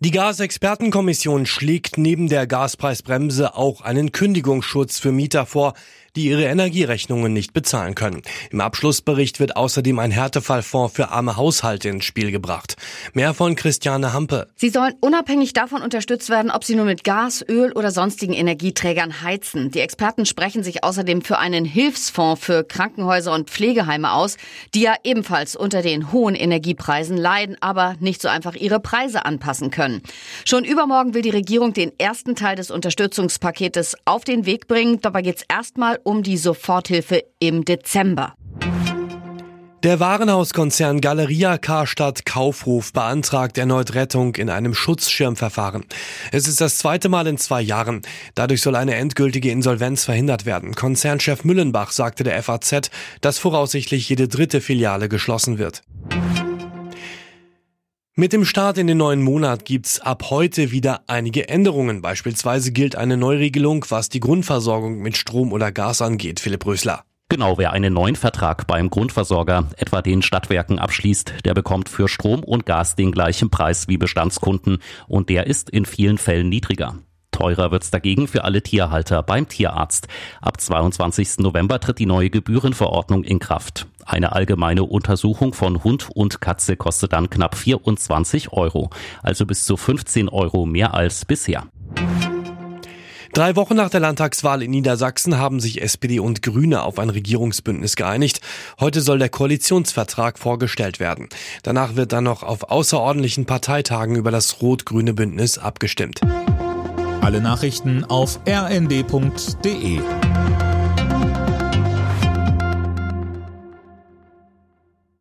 Die Gasexpertenkommission schlägt neben der Gaspreisbremse auch einen Kündigungsschutz für Mieter vor, die ihre Energierechnungen nicht bezahlen können. Im Abschlussbericht wird außerdem ein Härtefallfonds für arme Haushalte ins Spiel gebracht. Mehr von Christiane Hampe. Sie sollen unabhängig davon unterstützt werden, ob sie nur mit Gas, Öl oder sonstigen Energieträgern heizen. Die Experten sprechen sich außerdem für einen Hilfsfonds für Krankenhäuser und Pflegeheime aus, die ja ebenfalls unter den hohen Energiepreisen leiden, aber nicht so einfach ihre Preise anpassen können. Schon übermorgen will die Regierung den ersten Teil des Unterstützungspaketes auf den Weg bringen. Dabei geht es erstmal um die Soforthilfe im Dezember. Der Warenhauskonzern Galeria Karstadt Kaufhof beantragt erneut Rettung in einem Schutzschirmverfahren. Es ist das zweite Mal in zwei Jahren. Dadurch soll eine endgültige Insolvenz verhindert werden. Konzernchef Müllenbach sagte der FAZ, dass voraussichtlich jede dritte Filiale geschlossen wird. Mit dem Start in den neuen Monat gibt's ab heute wieder einige Änderungen. Beispielsweise gilt eine Neuregelung, was die Grundversorgung mit Strom oder Gas angeht. Philipp Rösler. Genau, wer einen neuen Vertrag beim Grundversorger, etwa den Stadtwerken, abschließt, der bekommt für Strom und Gas den gleichen Preis wie Bestandskunden und der ist in vielen Fällen niedriger. Teurer wird's dagegen für alle Tierhalter beim Tierarzt. Ab 22. November tritt die neue Gebührenverordnung in Kraft. Eine allgemeine Untersuchung von Hund und Katze kostet dann knapp 24 Euro, also bis zu 15 Euro mehr als bisher. Drei Wochen nach der Landtagswahl in Niedersachsen haben sich SPD und Grüne auf ein Regierungsbündnis geeinigt. Heute soll der Koalitionsvertrag vorgestellt werden. Danach wird dann noch auf außerordentlichen Parteitagen über das rot-grüne Bündnis abgestimmt. Alle Nachrichten auf rnd.de